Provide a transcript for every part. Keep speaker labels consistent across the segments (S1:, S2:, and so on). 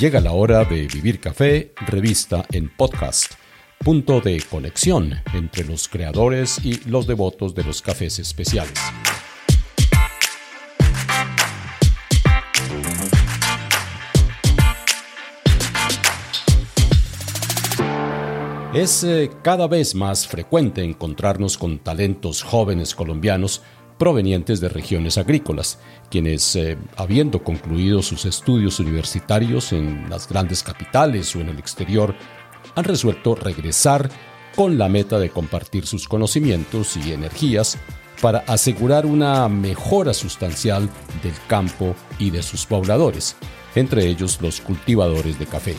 S1: Llega la hora de Vivir Café, revista en podcast, punto de conexión entre los creadores y los devotos de los cafés especiales. Es eh, cada vez más frecuente encontrarnos con talentos jóvenes colombianos provenientes de regiones agrícolas, quienes, eh, habiendo concluido sus estudios universitarios en las grandes capitales o en el exterior, han resuelto regresar con la meta de compartir sus conocimientos y energías para asegurar una mejora sustancial del campo y de sus pobladores, entre ellos los cultivadores de café.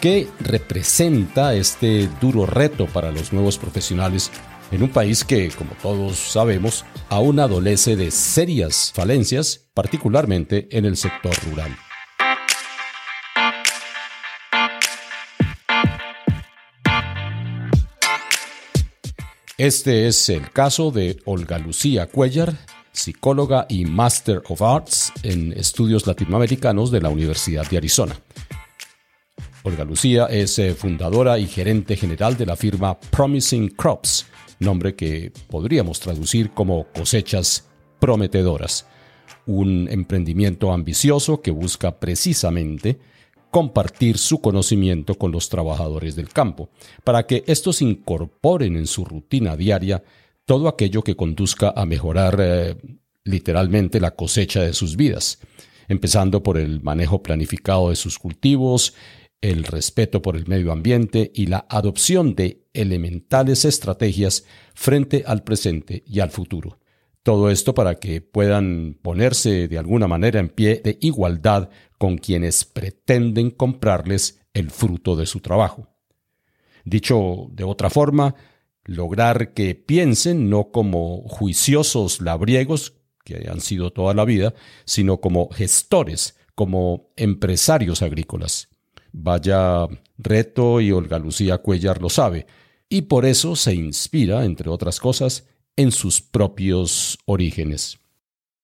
S1: ¿Qué representa este duro reto para los nuevos profesionales en un país que, como todos sabemos, aún adolece de serias falencias, particularmente en el sector rural. Este es el caso de Olga Lucía Cuellar, psicóloga y Master of Arts en estudios latinoamericanos de la Universidad de Arizona. Olga Lucía es eh, fundadora y gerente general de la firma Promising Crops, nombre que podríamos traducir como cosechas prometedoras, un emprendimiento ambicioso que busca precisamente compartir su conocimiento con los trabajadores del campo, para que estos incorporen en su rutina diaria todo aquello que conduzca a mejorar eh, literalmente la cosecha de sus vidas, empezando por el manejo planificado de sus cultivos, el respeto por el medio ambiente y la adopción de elementales estrategias frente al presente y al futuro. Todo esto para que puedan ponerse de alguna manera en pie de igualdad con quienes pretenden comprarles el fruto de su trabajo. Dicho de otra forma, lograr que piensen no como juiciosos labriegos, que han sido toda la vida, sino como gestores, como empresarios agrícolas. Vaya reto y Olga Lucía Cuellar lo sabe, y por eso se inspira, entre otras cosas, en sus propios orígenes.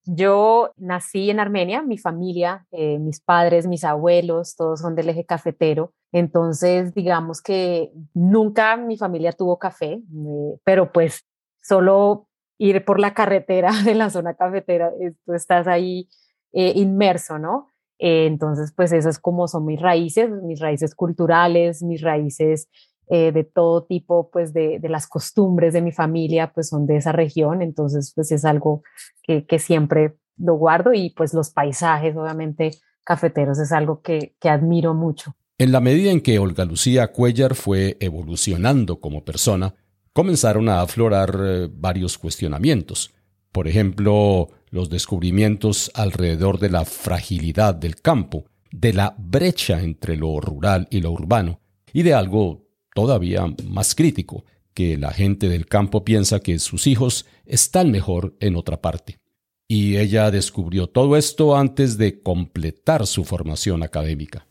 S2: Yo nací en Armenia, mi familia, eh, mis padres, mis abuelos, todos son del eje cafetero. Entonces, digamos que nunca mi familia tuvo café, eh, pero pues solo ir por la carretera de la zona cafetera, tú estás ahí eh, inmerso, ¿no? Eh, entonces, pues esas como son mis raíces, mis raíces culturales, mis raíces eh, de todo tipo, pues de, las costumbres de mi familia, pues son de esa región. Entonces, pues es algo que, que siempre lo guardo y pues los paisajes, obviamente, cafeteros es algo que, que admiro mucho.
S1: En la medida en que Olga Lucía Cuellar fue evolucionando como persona, comenzaron a aflorar eh, varios cuestionamientos. Por ejemplo, los descubrimientos alrededor de la fragilidad del campo, de la brecha entre lo rural y lo urbano, y de algo todavía más crítico, que la gente del campo piensa que sus hijos están mejor en otra parte. Y ella descubrió todo esto antes de completar su formación académica.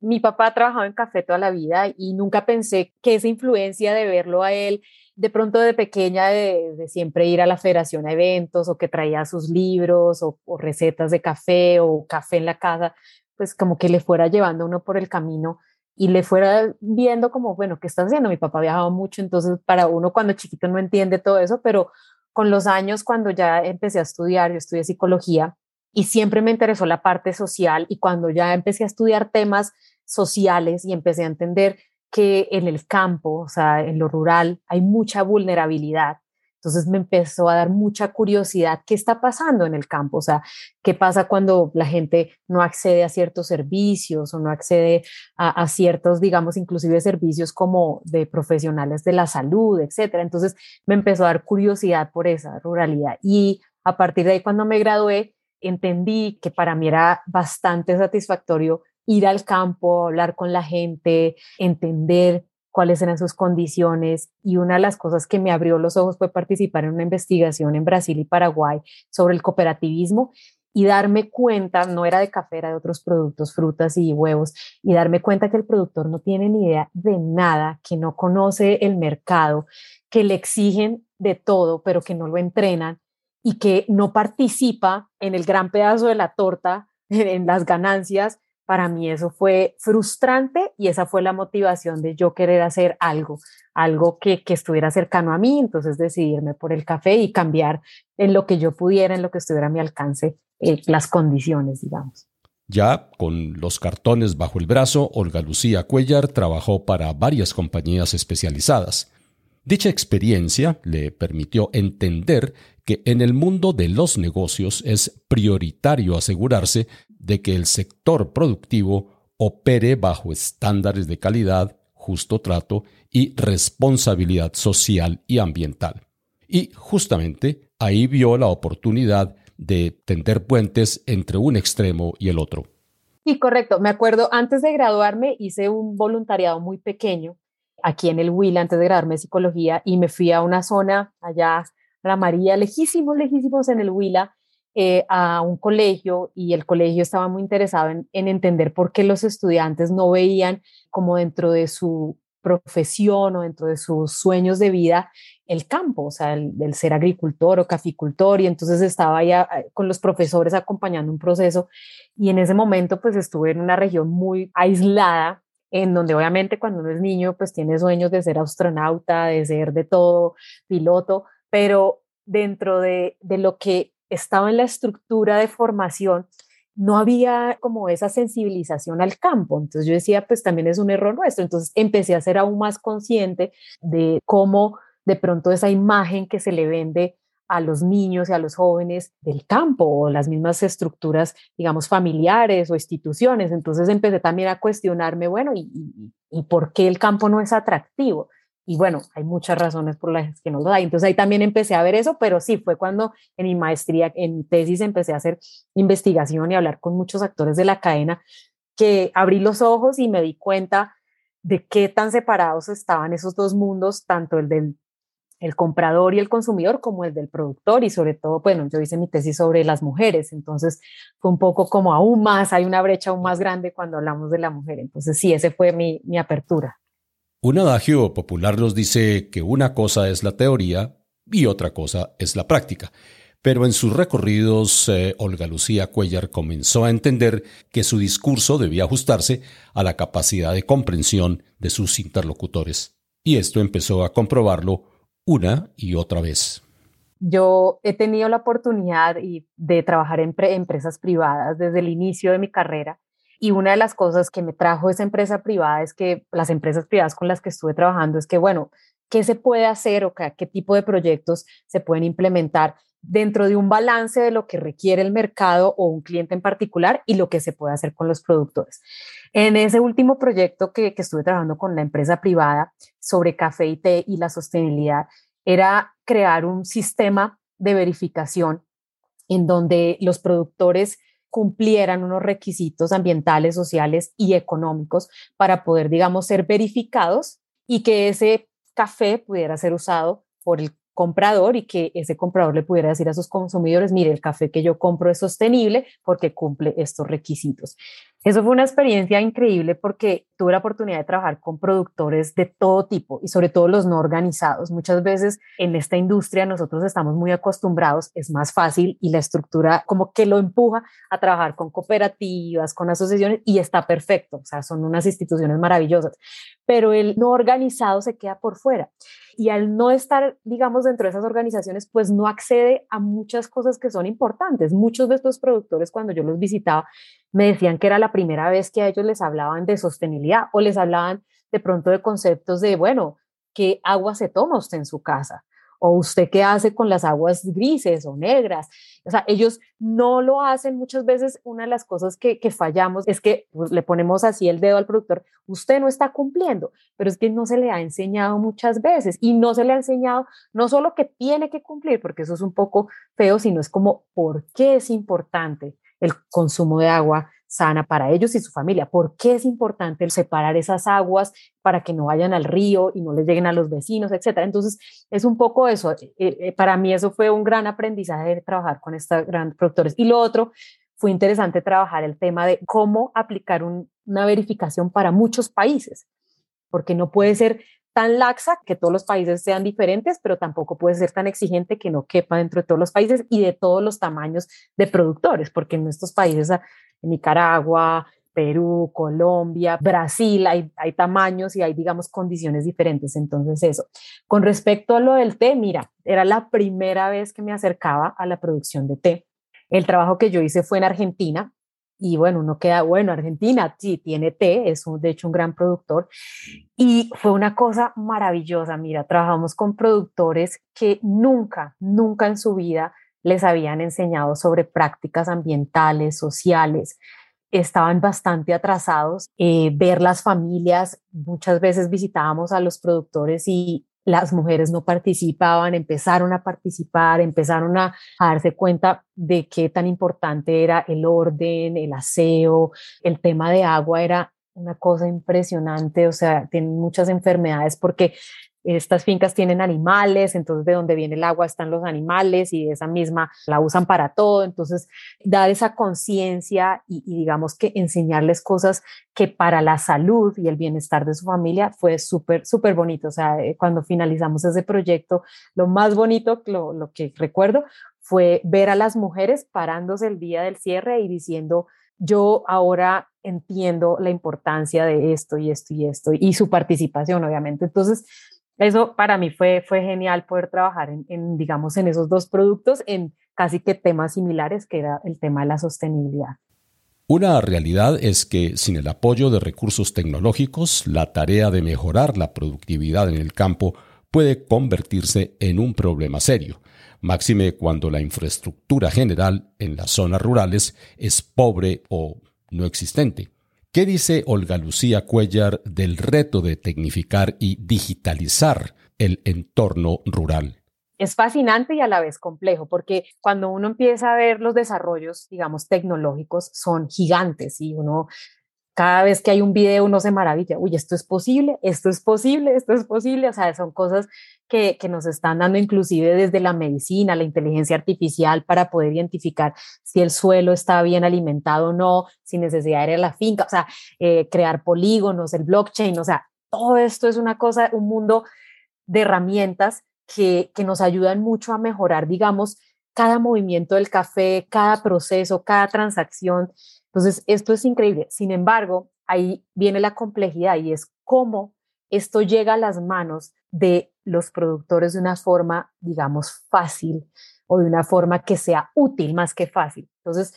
S2: Mi papá ha trabajado en café toda la vida y nunca pensé que esa influencia de verlo a él de pronto de pequeña de, siempre ir a la federación a eventos o que traía sus libros o, recetas de café o café en la casa, pues como que le fuera llevando uno por el camino y le fuera viendo como, bueno, ¿qué estás haciendo? Mi papá viajaba mucho, entonces para uno cuando chiquito no entiende todo eso, pero con los años cuando ya empecé a estudiar, yo estudié psicología y siempre me interesó la parte social y cuando ya empecé a estudiar temas sociales y empecé a entender que en el campo, o sea, en lo rural, hay mucha vulnerabilidad. Entonces me empezó a dar mucha curiosidad qué está pasando en el campo, o sea, qué pasa cuando la gente no accede a ciertos servicios o no accede a, ciertos, digamos, inclusive servicios como de profesionales de la salud, etcétera. Entonces me empezó a dar curiosidad por esa ruralidad y a partir de ahí cuando me gradué entendí que para mí era bastante satisfactorio ir al campo, hablar con la gente, entender cuáles eran sus condiciones. Y una de las cosas que me abrió los ojos fue participar en una investigación en Brasil y Paraguay sobre el cooperativismo y darme cuenta, no era de café, era de otros productos, frutas y huevos, y darme cuenta que el productor no tiene ni idea de nada, que no conoce el mercado, que le exigen de todo, pero que no lo entrenan y que no participa en el gran pedazo de la torta, en las ganancias, para mí eso fue frustrante y esa fue la motivación de yo querer hacer algo, algo que, que, estuviera cercano a mí, entonces decidirme por el café y cambiar en lo que yo pudiera, en lo que estuviera a mi alcance, eh, las condiciones, digamos.
S1: Ya con los cartones bajo el brazo, Olga Lucía Cuellar trabajó para varias compañías especializadas. Dicha experiencia le permitió entender que en el mundo de los negocios es prioritario asegurarse de que el sector productivo opere bajo estándares de calidad, justo trato y responsabilidad social y ambiental. Y justamente ahí vio la oportunidad de tender puentes entre un extremo y el otro.
S2: Sí, correcto. Me acuerdo, antes de graduarme hice un voluntariado muy pequeño aquí en el Huila, antes de graduarme de psicología, y me fui a una zona allá, la María, lejísimos, lejísimos en el Huila, eh, a un colegio y el colegio estaba muy interesado en, en, entender por qué los estudiantes no veían como dentro de su profesión o dentro de sus sueños de vida el campo, o sea, el, ser agricultor o caficultor, y entonces estaba ya con los profesores acompañando un proceso y en ese momento pues estuve en una región muy aislada, en donde obviamente cuando uno es niño pues tiene sueños de ser astronauta, de ser de todo, piloto, pero dentro de, de lo que estaba en la estructura de formación, no había como esa sensibilización al campo. Entonces yo decía, pues también es un error nuestro. Entonces empecé a ser aún más consciente de cómo de pronto esa imagen que se le vende a los niños y a los jóvenes del campo o las mismas estructuras, digamos, familiares o instituciones. Entonces empecé también a cuestionarme, bueno, ¿y, y, por qué el campo no es atractivo? Y bueno, hay muchas razones por las que no lo hay. Entonces ahí también empecé a ver eso, pero sí, fue cuando en mi maestría, en mi tesis, empecé a hacer investigación y hablar con muchos actores de la cadena, que abrí los ojos y me di cuenta de qué tan separados estaban esos dos mundos, tanto el del el comprador y el consumidor como el del productor y sobre todo, bueno, yo hice mi tesis sobre las mujeres, entonces fue un poco como aún más, hay una brecha aún más grande cuando hablamos de la mujer, entonces sí, ese fue mi, mi apertura.
S1: Un adagio popular nos dice que una cosa es la teoría y otra cosa es la práctica. Pero en sus recorridos, eh, Olga Lucía Cuellar comenzó a entender que su discurso debía ajustarse a la capacidad de comprensión de sus interlocutores. Y esto empezó a comprobarlo una y otra vez.
S2: Yo he tenido la oportunidad de trabajar en empresas privadas desde el inicio de mi carrera y una de las cosas que me trajo esa empresa privada es que las empresas privadas con las que estuve trabajando es que, bueno, ¿qué se puede hacer o qué, qué tipo de proyectos se pueden implementar dentro de un balance de lo que requiere el mercado o un cliente en particular y lo que se puede hacer con los productores. En ese último proyecto que, que estuve trabajando con la empresa privada sobre café y té y la sostenibilidad, era crear un sistema de verificación en donde los productores cumplieran unos requisitos ambientales, sociales y económicos para poder, digamos, ser verificados y que ese café pudiera ser usado por el comprador y que ese comprador le pudiera decir a sus consumidores, mire, el café que yo compro es sostenible porque cumple estos requisitos. Eso fue una experiencia increíble porque tuve la oportunidad de trabajar con productores de todo tipo y sobre todo los no organizados. Muchas veces en esta industria nosotros estamos muy acostumbrados, es más fácil y la estructura como que lo empuja a trabajar con cooperativas, con asociaciones y está perfecto, o sea, son unas instituciones maravillosas, pero el no organizado se queda por fuera y al no estar, digamos, dentro de esas organizaciones, pues no accede a muchas cosas que son importantes. Muchos de estos productores, cuando yo los visitaba, me decían que era la primera vez que a ellos les hablaban de sostenibilidad o les hablaban de pronto de conceptos de, bueno, ¿qué agua se toma usted en su casa? o usted qué hace con las aguas grises o negras. O sea, ellos no lo hacen muchas veces. Una de las cosas que, fallamos es que pues, le ponemos así el dedo al productor, usted no está cumpliendo, pero es que no se le ha enseñado muchas veces y no se le ha enseñado no solo que tiene que cumplir, porque eso es un poco feo, sino es como por qué es importante el consumo de agua sana para ellos y su familia. ¿Por qué es importante separar esas aguas para que no vayan al río y no les lleguen a los vecinos, etcétera? Entonces, es un poco eso. Eh, eh, para mí eso fue un gran aprendizaje de trabajar con estos grandes productores. Y lo otro, fue interesante trabajar el tema de cómo aplicar una verificación para muchos países, porque no puede ser tan laxa que todos los países sean diferentes, pero tampoco puede ser tan exigente que no quepa dentro de todos los países y de todos los tamaños de productores, porque en estos países, en Nicaragua, Perú, Colombia, Brasil, hay, hay tamaños y hay, digamos, condiciones diferentes. Entonces, eso. Con respecto a lo del té, mira, era la primera vez que me acercaba a la producción de té. El trabajo que yo hice fue en Argentina, y bueno, uno queda, bueno, Argentina sí tiene té, es de hecho un gran productor. Y fue una cosa maravillosa, mira, trabajamos con productores que nunca, nunca en su vida les habían enseñado sobre prácticas ambientales, sociales. Estaban bastante atrasados. Eh, ver las familias, muchas veces visitábamos a los productores y las mujeres no participaban, empezaron a participar, empezaron a, darse cuenta de qué tan importante era el orden, el aseo, el tema de agua era una cosa impresionante, o sea, tienen muchas enfermedades porque estas fincas tienen animales, entonces de donde viene el agua están los animales y esa misma la usan para todo. Entonces, dar esa conciencia y, digamos que enseñarles cosas que para la salud y el bienestar de su familia fue súper, súper bonito. O sea, eh, cuando finalizamos ese proyecto, lo más bonito, lo, lo que recuerdo, fue ver a las mujeres parándose el día del cierre y diciendo, yo ahora entiendo la importancia de esto y esto y esto y su participación, obviamente. Entonces, eso para mí fue, fue genial poder trabajar en, digamos, en esos dos productos en casi que temas similares, que era el tema de la sostenibilidad.
S1: Una realidad es que sin el apoyo de recursos tecnológicos, la tarea de mejorar la productividad en el campo puede convertirse en un problema serio, máxime cuando la infraestructura general en las zonas rurales es pobre o no existente. ¿Qué dice Olga Lucía Cuellar del reto de tecnificar y digitalizar el entorno rural?
S2: es fascinante y a la vez complejo, porque cuando uno empieza a ver los desarrollos, digamos, tecnológicos, son gigantes y uno cada vez que hay un video uno se maravilla, uy, esto es posible, esto es posible, esto es posible, o sea, son cosas que, que, nos están dando inclusive desde la medicina, la inteligencia artificial para poder identificar si el suelo está bien alimentado o no, sin necesidad de ir a la finca, o sea, eh, crear polígonos, el blockchain, o sea, todo esto es una cosa, un mundo de herramientas que, que nos ayudan mucho a mejorar, digamos, cada movimiento del café, cada proceso, cada transacción entonces, esto es increíble. Sin embargo, ahí viene la complejidad y es cómo esto llega a las manos de los productores de una forma, digamos, fácil o de una forma que sea útil más que fácil. Entonces,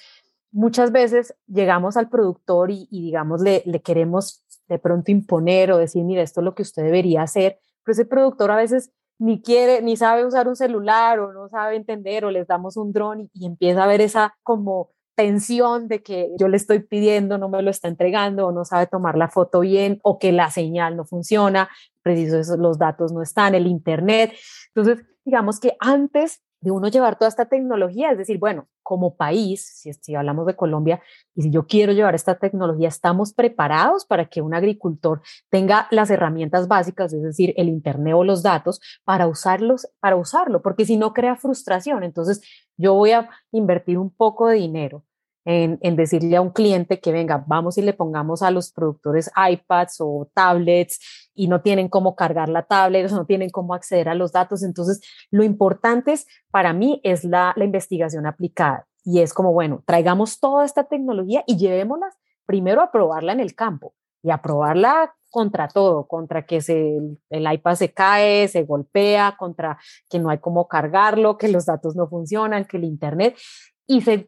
S2: muchas veces llegamos al productor y, digamos, le, le, queremos de pronto imponer o decir, mira, esto es lo que usted debería hacer, pero ese productor a veces ni quiere, ni sabe usar un celular o no sabe entender o les damos un dron y, y empieza a ver esa como tensión de que yo le estoy pidiendo, no me lo está entregando o no sabe tomar la foto bien o que la señal no funciona, preciso los datos no están, el internet. Entonces, digamos que antes de uno llevar toda esta tecnología, es decir, bueno, como país, si, si, hablamos de Colombia, y si yo quiero llevar esta tecnología, estamos preparados para que un agricultor tenga las herramientas básicas, es decir, el Internet o los datos, para usarlos, para usarlo, porque si no crea frustración. Entonces, yo voy a invertir un poco de dinero en, decirle a un cliente que venga, vamos y le pongamos a los productores iPads o tablets y no tienen cómo cargar la tablet, no tienen cómo acceder a los datos. Entonces, lo importante es, para mí es la, la investigación aplicada y es como, bueno, traigamos toda esta tecnología y llevémosla primero a probarla en el campo y a probarla contra todo, contra que se, el iPad se cae, se golpea, contra que no hay cómo cargarlo, que los datos no funcionan, que el Internet.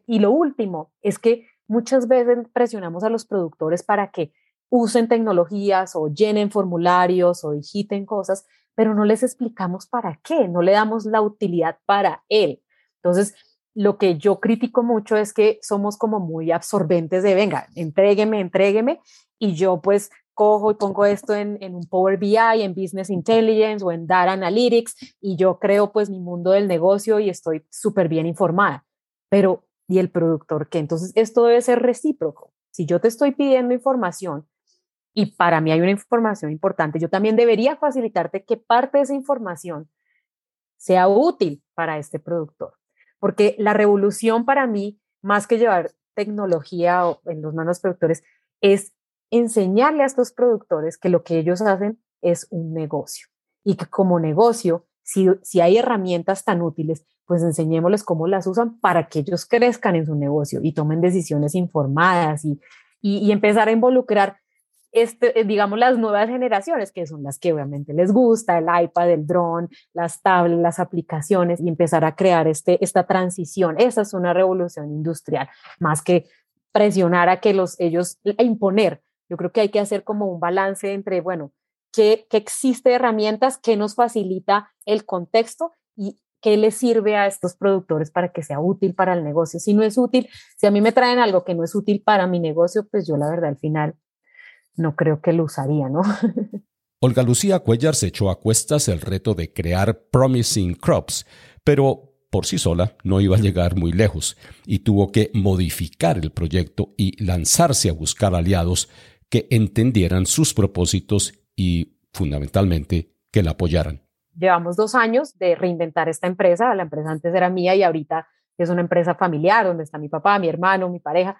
S2: Y, lo último es que muchas veces presionamos a los productores para que usen tecnologías o llenen formularios o digiten cosas, pero no les explicamos para qué, no le damos la utilidad para él. Entonces, lo que yo critico mucho es que somos como muy absorbentes de, venga, entrégueme, entrégueme, y yo pues cojo y pongo esto en, en, un Power BI, en Business Intelligence o en Data Analytics, y yo creo pues mi mundo del negocio y estoy súper bien informada pero ¿y el productor qué? Entonces, esto debe ser recíproco. Si yo te estoy pidiendo información y para mí hay una información importante, yo también debería facilitarte que parte de esa información sea útil para este productor. Porque la revolución para mí, más que llevar tecnología en los manos productores, es enseñarle a estos productores que lo que ellos hacen es un negocio y que como negocio si, hay herramientas tan útiles, pues enseñémosles cómo las usan para que ellos crezcan en su negocio y tomen decisiones informadas y, y, empezar a involucrar este, eh, digamos, las nuevas generaciones, que son las que obviamente les gusta, el iPad, el drone, las tablets, las aplicaciones, y empezar a crear este, esta transición. Esa es una revolución industrial, más que presionar a que los, ellos, imponer. Yo creo que hay que hacer como un balance entre, bueno, qué, qué existe herramientas, qué nos facilita el contexto y qué le sirve a estos productores para que sea útil para el negocio. Si no es útil, si a mí me traen algo que no es útil para mi negocio, pues yo la verdad al final no creo que lo usaría, ¿no?
S1: Olga Lucía Cuellar se echó a cuestas el reto de crear Promising Crops, pero por sí sola no iba a llegar muy lejos y tuvo que modificar el proyecto y lanzarse a buscar aliados que entendieran sus propósitos y, fundamentalmente, que la apoyaran
S2: llevamos dos años de reinventar esta empresa. La empresa antes era mía y ahorita es una empresa familiar donde está mi papá, mi hermano, mi pareja.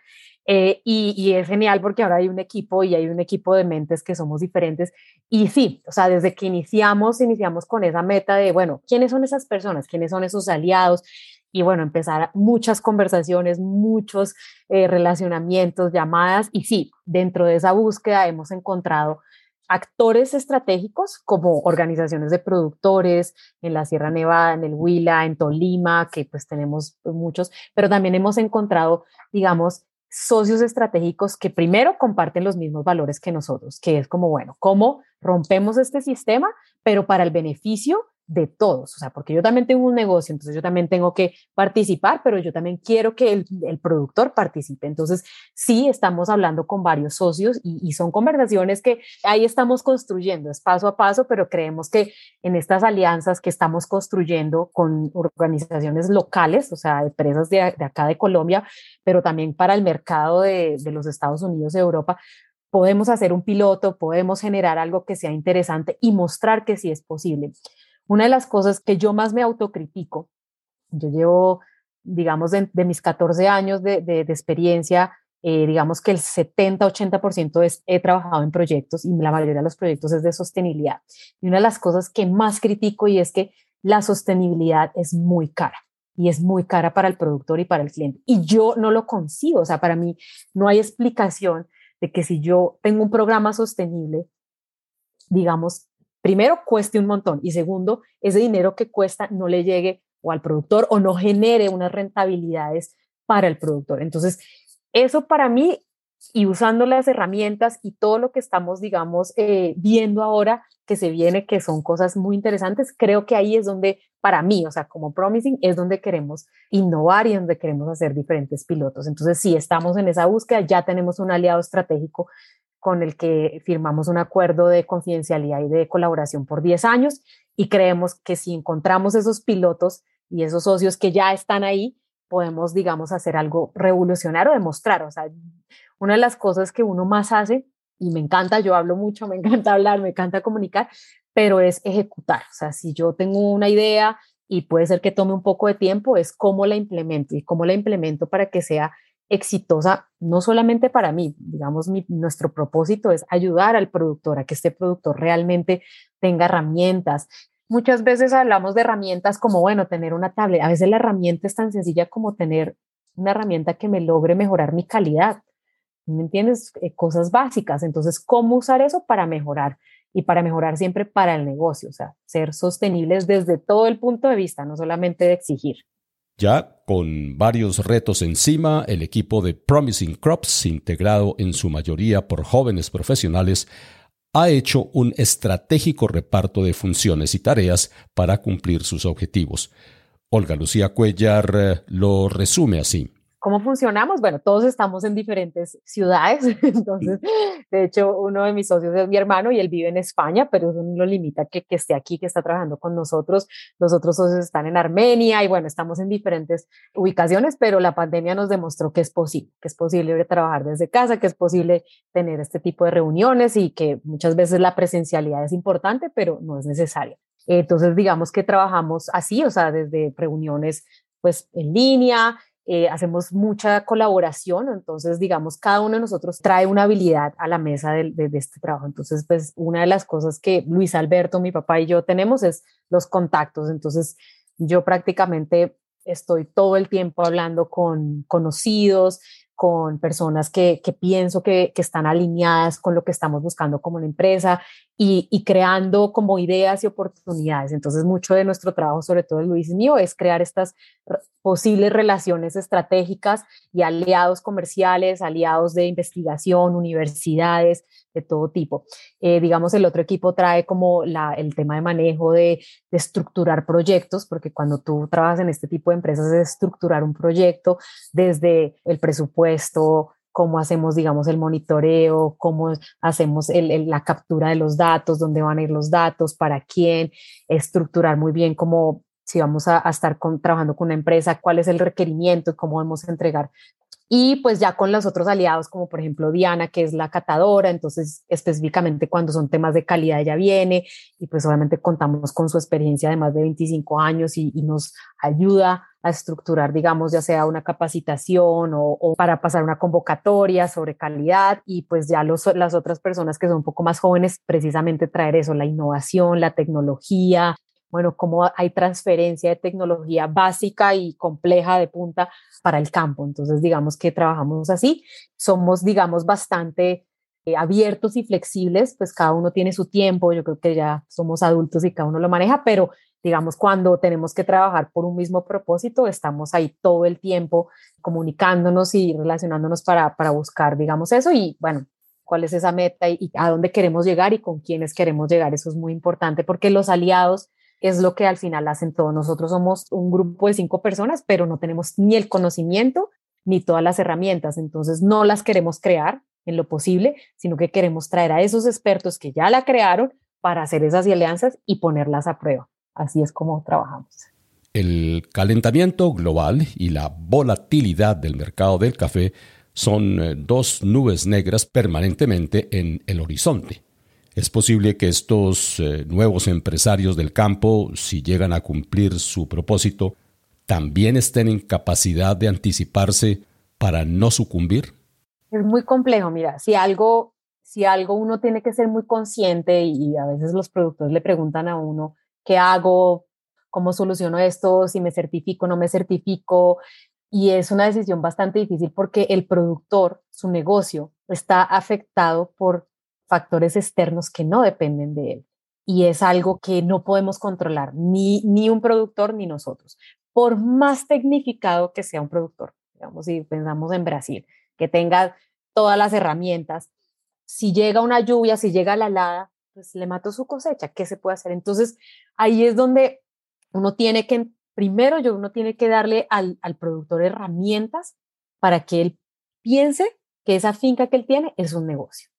S2: Eh, y, es genial porque ahora hay un equipo y hay un equipo de mentes que somos diferentes. Y sí, o sea, desde que iniciamos, iniciamos con esa meta de, bueno, ¿quiénes son esas personas? ¿Quiénes son esos aliados? Y bueno, empezar muchas conversaciones, muchos eh, relacionamientos, llamadas. Y sí, dentro de esa búsqueda hemos encontrado actores estratégicos como organizaciones de productores en la Sierra Nevada, en el Huila, en Tolima, que pues tenemos muchos, pero también hemos encontrado, digamos, socios estratégicos que primero comparten los mismos valores que nosotros, que es como, bueno, ¿cómo rompemos este sistema, pero para el beneficio de todos, o sea, porque yo también tengo un negocio, entonces yo también tengo que participar, pero yo también quiero que el, el productor participe. Entonces, sí, estamos hablando con varios socios y, son conversaciones que ahí estamos construyendo, es paso a paso, pero creemos que en estas alianzas que estamos construyendo con organizaciones locales, o sea, empresas de, de acá de Colombia, pero también para el mercado de, de los Estados Unidos y Europa, podemos hacer un piloto, podemos generar algo que sea interesante y mostrar que sí es posible. Una de las cosas que yo más me autocritico, yo llevo, digamos, de, mis 14 años de, experiencia, eh, digamos que el 70-80% es, he trabajado en proyectos y la mayoría de los proyectos es de sostenibilidad. Y una de las cosas que más critico y es que la sostenibilidad es muy cara y es muy cara para el productor y para el cliente. Y yo no lo consigo, o sea, para mí no hay explicación de que si yo tengo un programa sostenible, digamos, primero, cueste un montón y segundo, ese dinero que cuesta no le llegue o al productor o no genere unas rentabilidades para el productor. Entonces, eso para mí y usando las herramientas y todo lo que estamos, digamos, eh, viendo ahora que se viene, que son cosas muy interesantes, creo que ahí es donde, para mí, o sea, como Promising, es donde queremos innovar y donde queremos hacer diferentes pilotos. Entonces, sí, estamos en esa búsqueda, ya tenemos un aliado estratégico con el que firmamos un acuerdo de confidencialidad y de colaboración por 10 años y creemos que si encontramos esos pilotos y esos socios que ya están ahí, podemos, digamos, hacer algo revolucionario, demostrar. O sea, una de las cosas que uno más hace, y me encanta, yo hablo mucho, me encanta hablar, me encanta comunicar, pero es ejecutar. O sea, si yo tengo una idea y puede ser que tome un poco de tiempo, es cómo la implemento y cómo la implemento para que sea exitosa, no solamente para mí, digamos, nuestro propósito es ayudar al productor a que este productor realmente tenga herramientas. Muchas veces hablamos de herramientas como, bueno, tener una tablet. A veces la herramienta es tan sencilla como tener una herramienta que me logre mejorar mi calidad. ¿Me entiendes? Eh, cosas básicas. Entonces, ¿cómo usar eso para mejorar? Y para mejorar siempre para el negocio, o sea, ser sostenibles desde todo el punto de vista, no solamente de exigir.
S1: Ya con varios retos encima, el equipo de Promising Crops, integrado en su mayoría por jóvenes profesionales, ha hecho un estratégico reparto de funciones y tareas para cumplir sus objetivos. Olga Lucía Cuellar eh, lo resume así.
S2: ¿Cómo funcionamos? Bueno, todos estamos en diferentes ciudades, entonces, de hecho, uno de mis socios es mi hermano y él vive en España, pero eso no lo limita que, que esté aquí, que está trabajando con nosotros. Los otros socios están en Armenia y bueno, estamos en diferentes ubicaciones, pero la pandemia nos demostró que es posible, que es posible trabajar desde casa, que es posible tener este tipo de reuniones y que muchas veces la presencialidad es importante, pero no es necesaria. Entonces, digamos que trabajamos así, o sea, desde reuniones pues en línea, eh, hacemos mucha colaboración, entonces digamos, cada uno de nosotros trae una habilidad a la mesa de, este trabajo. Entonces, pues una de las cosas que Luis Alberto, mi papá y yo tenemos es los contactos. Entonces, yo prácticamente estoy todo el tiempo hablando con conocidos, con personas que, pienso que, están alineadas con lo que estamos buscando como una empresa y, creando como ideas y oportunidades. Entonces, mucho de nuestro trabajo, sobre todo Luis mío, es crear estas posibles relaciones estratégicas y aliados comerciales, aliados de investigación, universidades de todo tipo. Eh, digamos, el otro equipo trae como el tema de manejo de, de estructurar proyectos, porque cuando tú trabajas en este tipo de empresas es estructurar un proyecto desde el presupuesto, cómo hacemos, digamos, el monitoreo, cómo hacemos la captura de los datos, dónde van a ir los datos, para quién, estructurar muy bien cómo si vamos a, estar trabajando con una empresa, cuál es el requerimiento y cómo vamos a entregar. Y pues ya con los otros aliados, como por ejemplo Diana, que es la catadora, entonces específicamente cuando son temas de calidad ella viene y pues obviamente contamos con su experiencia de más de 25 años y, nos ayuda a estructurar, digamos, ya sea una capacitación o, para pasar una convocatoria sobre calidad y pues ya los, las otras personas que son un poco más jóvenes, precisamente traer eso, la innovación, la tecnología, bueno, cómo hay transferencia de tecnología básica y compleja de punta para el campo. Entonces, digamos que trabajamos así, somos, digamos, bastante eh, abiertos y flexibles, pues cada uno tiene su tiempo, yo creo que ya somos adultos y cada uno lo maneja, pero digamos, cuando tenemos que trabajar por un mismo propósito, estamos ahí todo el tiempo comunicándonos y relacionándonos para, para buscar, digamos, eso y bueno, cuál es esa meta y, a dónde queremos llegar y con quiénes queremos llegar. Eso es muy importante porque los aliados es lo que al final hacen todo. Nosotros somos un grupo de cinco personas, pero no tenemos ni el conocimiento ni todas las herramientas. Entonces no las queremos crear en lo posible, sino que queremos traer a esos expertos que ya la crearon para hacer esas alianzas y ponerlas a prueba. Así es como trabajamos.
S1: El calentamiento global y la volatilidad del mercado del café son eh, dos nubes negras permanentemente en el horizonte. Es posible que estos eh, nuevos empresarios del campo, si llegan a cumplir su propósito, también estén en capacidad de anticiparse para no sucumbir.
S2: Es muy complejo, mira, si algo, si algo uno tiene que ser muy consciente y a veces los productores le preguntan a uno, ¿Qué hago? ¿Cómo soluciono esto? Si me certifico, no me certifico. Y es una decisión bastante difícil porque el productor, su negocio, está afectado por factores externos que no dependen de él. Y es algo que no podemos controlar, ni, ni un productor ni nosotros. Por más tecnificado que sea un productor, digamos, si pensamos en Brasil, que tenga todas las herramientas, si llega una lluvia, si llega la helada, pues le mató su cosecha, ¿qué se puede hacer? Entonces, ahí es donde uno tiene que, primero, yo uno tiene que darle al, productor herramientas para que él piense que esa finca que él tiene es un negocio.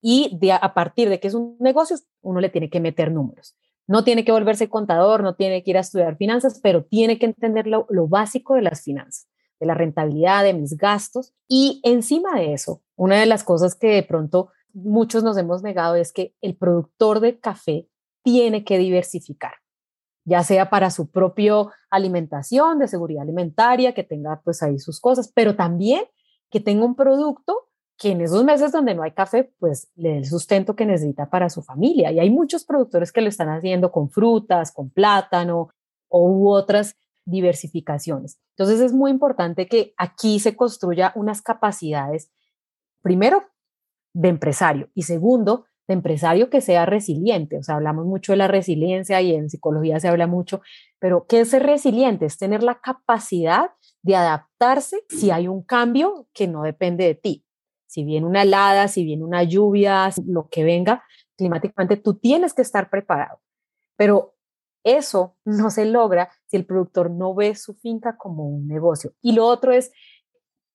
S2: Y a partir de que es un negocio, uno le tiene que meter números. No tiene que volverse contador, no tiene que ir a estudiar finanzas, pero tiene que entender lo, básico de las finanzas, de la rentabilidad, de mis gastos. Y encima de eso, una de las cosas que de pronto muchos nos hemos negado es que el productor de café tiene que diversificar, ya sea para su propia alimentación, de seguridad alimentaria, que tenga pues ahí sus cosas, pero también que tenga un producto que en esos meses donde no hay café, pues le dé el sustento que necesita para su familia. Y hay muchos productores que lo están haciendo con frutas, con plátano o u otras diversificaciones. Entonces es muy importante que aquí se construya unas capacidades, primero de empresario y segundo, de empresario que sea resiliente. O sea, hablamos mucho de la resiliencia y en psicología se habla mucho, pero ¿qué es ser resiliente? Es tener la capacidad de adaptarse si hay un cambio que no depende de ti. Si viene una helada, si viene una lluvia, lo que venga climáticamente, tú tienes que estar preparado. Pero eso no se logra si el productor no ve su finca como un negocio. Y lo otro es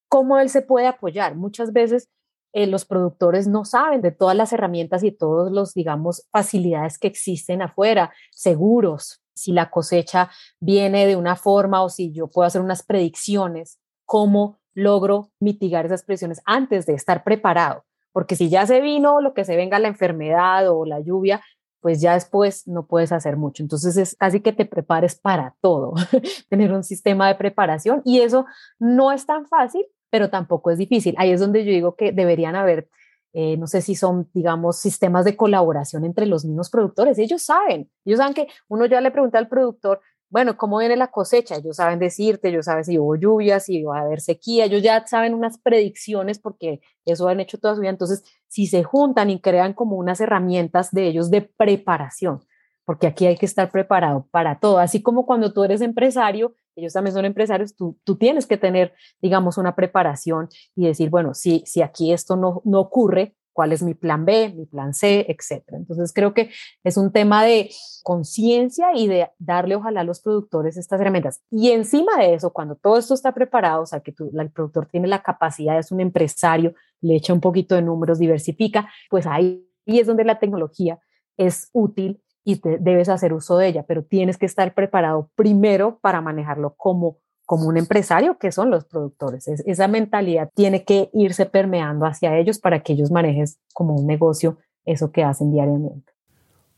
S2: cómo él se puede apoyar. Muchas veces eh, los productores no saben de todas las herramientas y todos los, digamos, facilidades que existen afuera, seguros, si la cosecha viene de una forma o si yo puedo hacer unas predicciones, cómo logro mitigar esas presiones antes de estar preparado. Porque si ya se vino lo que se venga la enfermedad o la lluvia, pues ya después no puedes hacer mucho. Entonces es casi que te prepares para todo, tener un sistema de preparación y eso no es tan fácil pero tampoco es difícil. Ahí es donde yo digo que deberían haber, eh, no sé si son, digamos, sistemas de colaboración entre los mismos productores. Ellos saben, ellos saben que uno ya le pregunta al productor, bueno, ¿cómo viene la cosecha? Ellos saben decirte, ellos saben si hubo lluvia, si va a haber sequía, ellos ya saben unas predicciones porque eso han hecho toda su vida. Entonces, si se juntan y crean como unas herramientas de ellos de preparación, porque aquí hay que estar preparado para todo, así como cuando tú eres empresario, ellos también son empresarios, tú, tú tienes que tener, digamos, una preparación y decir, bueno, si, si aquí esto no, no ocurre, cuál es mi plan B, mi plan C, etcétera. Entonces creo que es un tema de conciencia y de darle ojalá a los productores estas herramientas. Y encima de eso, cuando todo esto está preparado, o sea, que el productor tiene la capacidad, es un empresario, le echa un poquito de números, diversifica, pues ahí es donde la tecnología es útil y debes hacer uso de ella, pero tienes que estar preparado primero para manejarlo como como un empresario que son los productores. esa mentalidad tiene que irse permeando hacia ellos para que ellos manejen como un negocio eso que hacen diariamente.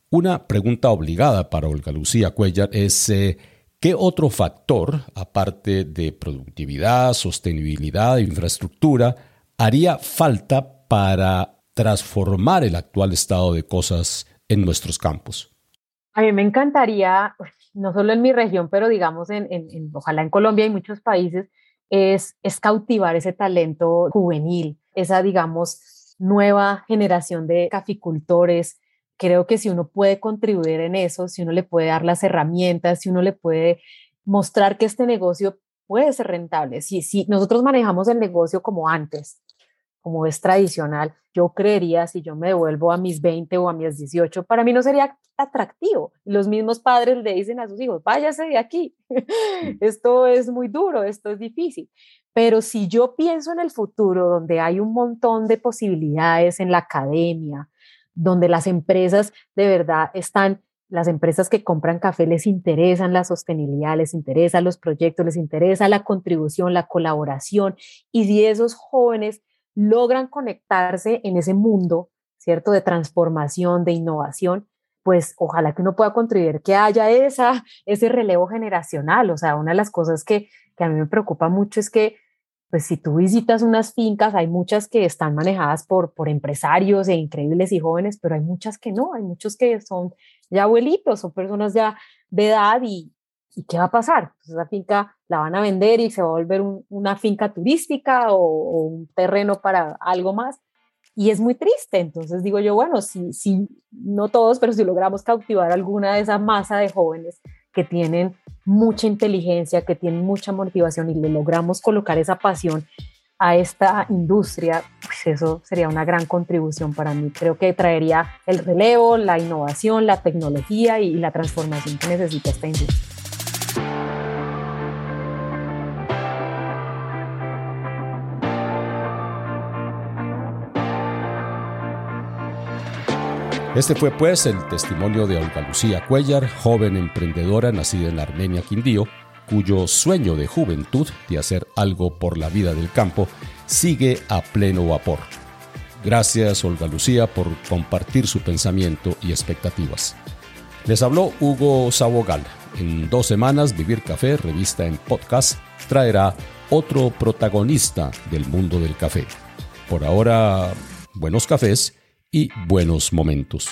S1: Una pregunta obligada para Olga Lucía Cuellar es eh, ¿qué otro factor, aparte de productividad, sostenibilidad e infraestructura, haría falta para transformar el actual estado de cosas en nuestros campos?
S2: A mí me encantaría, no solo en mi región, pero digamos, en, ojalá en Colombia y muchos países, es, es cautivar ese talento juvenil, esa, digamos, nueva generación de caficultores. Creo que si uno puede contribuir en eso, si uno le puede dar las herramientas, si uno le puede mostrar que este negocio puede ser rentable, si, si nosotros manejamos el negocio como antes, como es tradicional, yo creería si yo me devuelvo a mis 20 o a mis 18, para mí no sería atractivo. Los mismos padres le dicen a sus hijos, váyase de aquí, esto es muy duro, esto es difícil. Pero si yo pienso en el futuro, donde hay un montón de posibilidades en la academia, donde las empresas de verdad están, las empresas que compran café les interesan la sostenibilidad, les interesan los proyectos, les interesa la contribución, la colaboración, y si esos jóvenes logran conectarse en ese mundo, ¿cierto? De transformación, de innovación, pues ojalá que uno pueda contribuir que haya esa, ese relevo generacional. O sea, una de las cosas que, que a mí me preocupa mucho es que, pues si tú visitas unas fincas, hay muchas que están manejadas por, por empresarios e increíbles y jóvenes, pero hay muchas que no, hay muchos que son ya abuelitos, son personas ya de edad y, ¿y qué va a pasar? Pues esa finca la van a vender y se va a volver una finca turística o, un terreno para algo más. Y es muy triste. Entonces digo yo, bueno, si, si no todos, pero si logramos cautivar alguna de esa masa de jóvenes que tienen mucha inteligencia, que tienen mucha motivación y le logramos colocar esa pasión a esta industria, pues eso sería una gran contribución para mí. Creo que traería el relevo, la innovación, la tecnología y la transformación que necesita esta industria.
S1: Este fue pues el testimonio de Olga Lucía Cuellar, joven emprendedora nacida en Armenia, Quindío, cuyo sueño de juventud de hacer algo por la vida del campo sigue a pleno vapor. Gracias Olga Lucía por compartir su pensamiento y expectativas. Les habló Hugo Sabogal. En dos semanas, Vivir Café, revista en podcast, traerá otro protagonista del mundo del café. Por ahora, buenos cafés y buenos momentos.